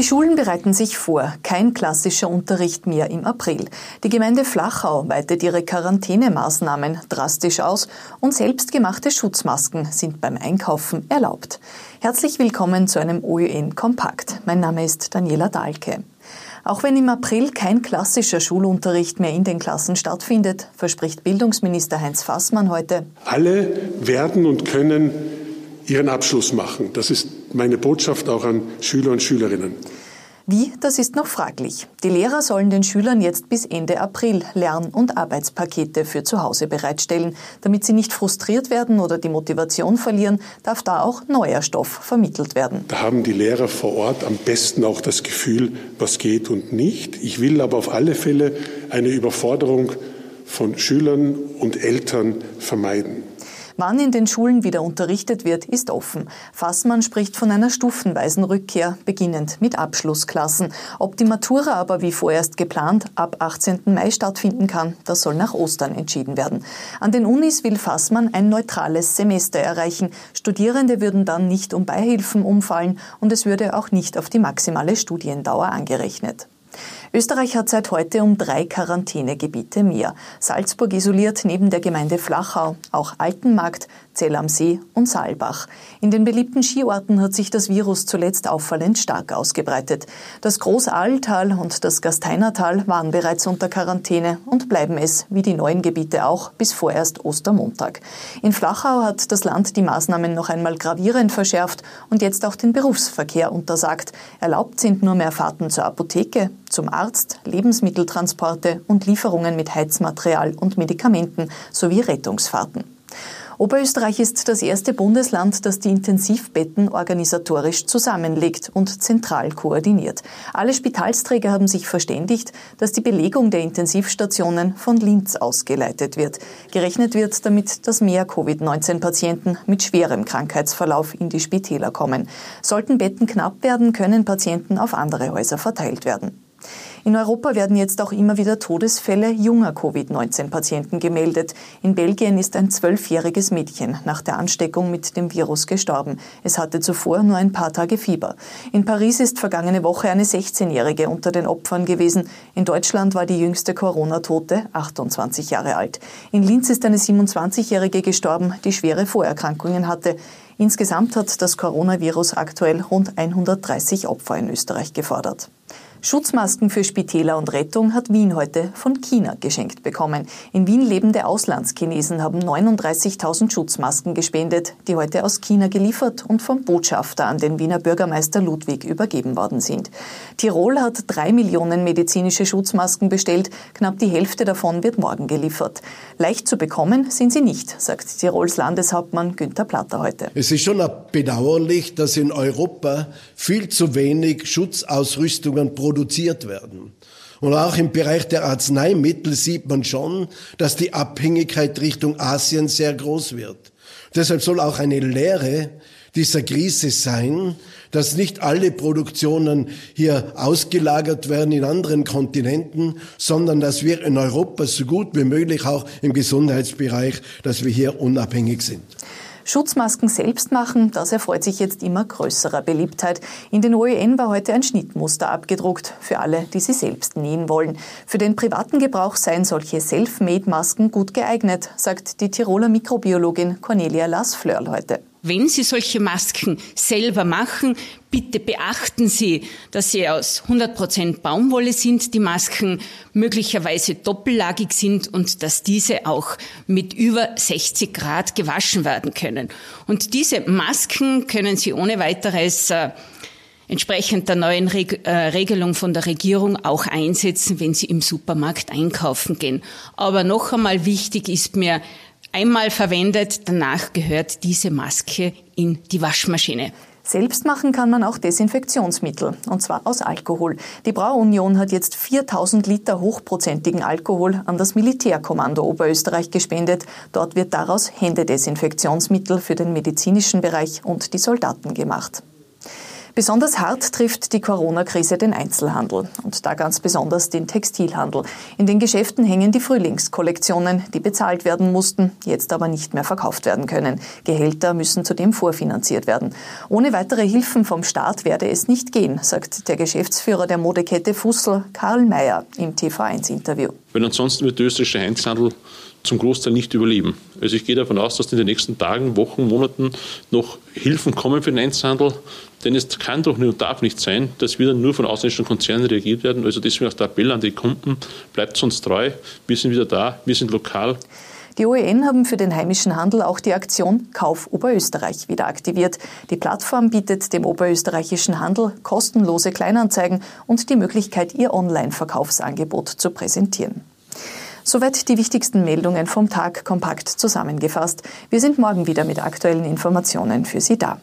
Die Schulen bereiten sich vor. Kein klassischer Unterricht mehr im April. Die Gemeinde Flachau weitet ihre Quarantänemaßnahmen drastisch aus und selbstgemachte Schutzmasken sind beim Einkaufen erlaubt. Herzlich willkommen zu einem OÜN Kompakt. Mein Name ist Daniela Dahlke. Auch wenn im April kein klassischer Schulunterricht mehr in den Klassen stattfindet, verspricht Bildungsminister Heinz Fassmann heute. Alle werden und können ihren Abschluss machen. Das ist meine Botschaft auch an Schüler und Schülerinnen. Wie, das ist noch fraglich. Die Lehrer sollen den Schülern jetzt bis Ende April Lern- und Arbeitspakete für zu Hause bereitstellen. Damit sie nicht frustriert werden oder die Motivation verlieren, darf da auch neuer Stoff vermittelt werden. Da haben die Lehrer vor Ort am besten auch das Gefühl, was geht und nicht. Ich will aber auf alle Fälle eine Überforderung von Schülern und Eltern vermeiden. Wann in den Schulen wieder unterrichtet wird, ist offen. Fassmann spricht von einer stufenweisen Rückkehr, beginnend mit Abschlussklassen. Ob die Matura aber wie vorerst geplant ab 18. Mai stattfinden kann, das soll nach Ostern entschieden werden. An den Unis will Fassmann ein neutrales Semester erreichen. Studierende würden dann nicht um Beihilfen umfallen und es würde auch nicht auf die maximale Studiendauer angerechnet. Österreich hat seit heute um drei Quarantänegebiete mehr. Salzburg isoliert neben der Gemeinde Flachau auch Altenmarkt, Zell am See und Saalbach. In den beliebten Skiorten hat sich das Virus zuletzt auffallend stark ausgebreitet. Das Großaaltal und das Gasteinertal waren bereits unter Quarantäne und bleiben es, wie die neuen Gebiete auch, bis vorerst Ostermontag. In Flachau hat das Land die Maßnahmen noch einmal gravierend verschärft und jetzt auch den Berufsverkehr untersagt. Erlaubt sind nur mehr Fahrten zur Apotheke, zum Arzt, Lebensmitteltransporte und Lieferungen mit Heizmaterial und Medikamenten sowie Rettungsfahrten. Oberösterreich ist das erste Bundesland, das die Intensivbetten organisatorisch zusammenlegt und zentral koordiniert. Alle Spitalsträger haben sich verständigt, dass die Belegung der Intensivstationen von Linz ausgeleitet wird. Gerechnet wird damit, dass mehr Covid-19-Patienten mit schwerem Krankheitsverlauf in die Spitäler kommen. Sollten Betten knapp werden, können Patienten auf andere Häuser verteilt werden. In Europa werden jetzt auch immer wieder Todesfälle junger Covid-19-Patienten gemeldet. In Belgien ist ein zwölfjähriges Mädchen nach der Ansteckung mit dem Virus gestorben. Es hatte zuvor nur ein paar Tage Fieber. In Paris ist vergangene Woche eine 16-jährige unter den Opfern gewesen. In Deutschland war die jüngste Corona-Tote 28 Jahre alt. In Linz ist eine 27-jährige gestorben, die schwere Vorerkrankungen hatte. Insgesamt hat das Coronavirus aktuell rund 130 Opfer in Österreich gefordert. Schutzmasken für Spitäler und Rettung hat Wien heute von China geschenkt bekommen. In Wien lebende Auslandschinesen haben 39.000 Schutzmasken gespendet, die heute aus China geliefert und vom Botschafter an den Wiener Bürgermeister Ludwig übergeben worden sind. Tirol hat drei Millionen medizinische Schutzmasken bestellt. Knapp die Hälfte davon wird morgen geliefert. Leicht zu bekommen sind sie nicht, sagt Tirols Landeshauptmann Günther Platter heute. Es ist schon bedauerlich, dass in Europa viel zu wenig Schutzausrüstungen pro produziert werden. Und auch im Bereich der Arzneimittel sieht man schon, dass die Abhängigkeit Richtung Asien sehr groß wird. Deshalb soll auch eine Lehre dieser Krise sein, dass nicht alle Produktionen hier ausgelagert werden in anderen Kontinenten, sondern dass wir in Europa so gut wie möglich auch im Gesundheitsbereich, dass wir hier unabhängig sind. Schutzmasken selbst machen, das erfreut sich jetzt immer größerer Beliebtheit. In den OEN war heute ein Schnittmuster abgedruckt für alle, die sie selbst nähen wollen. Für den privaten Gebrauch seien solche Self-Made-Masken gut geeignet, sagt die Tiroler Mikrobiologin Cornelia Lassflörl heute. Wenn Sie solche Masken selber machen, bitte beachten Sie, dass sie aus 100 Prozent Baumwolle sind, die Masken möglicherweise doppellagig sind und dass diese auch mit über 60 Grad gewaschen werden können. Und diese Masken können Sie ohne weiteres äh, entsprechend der neuen Reg äh, Regelung von der Regierung auch einsetzen, wenn Sie im Supermarkt einkaufen gehen. Aber noch einmal wichtig ist mir, einmal verwendet, danach gehört diese Maske in die Waschmaschine. Selbst machen kann man auch Desinfektionsmittel, und zwar aus Alkohol. Die Brauunion hat jetzt 4000 Liter hochprozentigen Alkohol an das Militärkommando Oberösterreich gespendet. Dort wird daraus Händedesinfektionsmittel für den medizinischen Bereich und die Soldaten gemacht. Besonders hart trifft die Corona-Krise den Einzelhandel und da ganz besonders den Textilhandel. In den Geschäften hängen die Frühlingskollektionen, die bezahlt werden mussten, jetzt aber nicht mehr verkauft werden können. Gehälter müssen zudem vorfinanziert werden. Ohne weitere Hilfen vom Staat werde es nicht gehen, sagt der Geschäftsführer der Modekette Fussel, Karl Mayer, im TV1-Interview. Weil ansonsten wird der österreichische Einzelhandel zum Großteil nicht überleben. Also ich gehe davon aus, dass in den nächsten Tagen, Wochen, Monaten noch Hilfen kommen für den Einzelhandel. Denn es kann doch nicht und darf nicht sein, dass wieder nur von ausländischen Konzernen reagiert werden. Also deswegen auch der Appell an die Kunden, bleibt uns treu, wir sind wieder da, wir sind lokal. Die OEN haben für den heimischen Handel auch die Aktion Kauf Oberösterreich wieder aktiviert. Die Plattform bietet dem oberösterreichischen Handel kostenlose Kleinanzeigen und die Möglichkeit, ihr Online-Verkaufsangebot zu präsentieren. Soweit die wichtigsten Meldungen vom Tag kompakt zusammengefasst. Wir sind morgen wieder mit aktuellen Informationen für Sie da.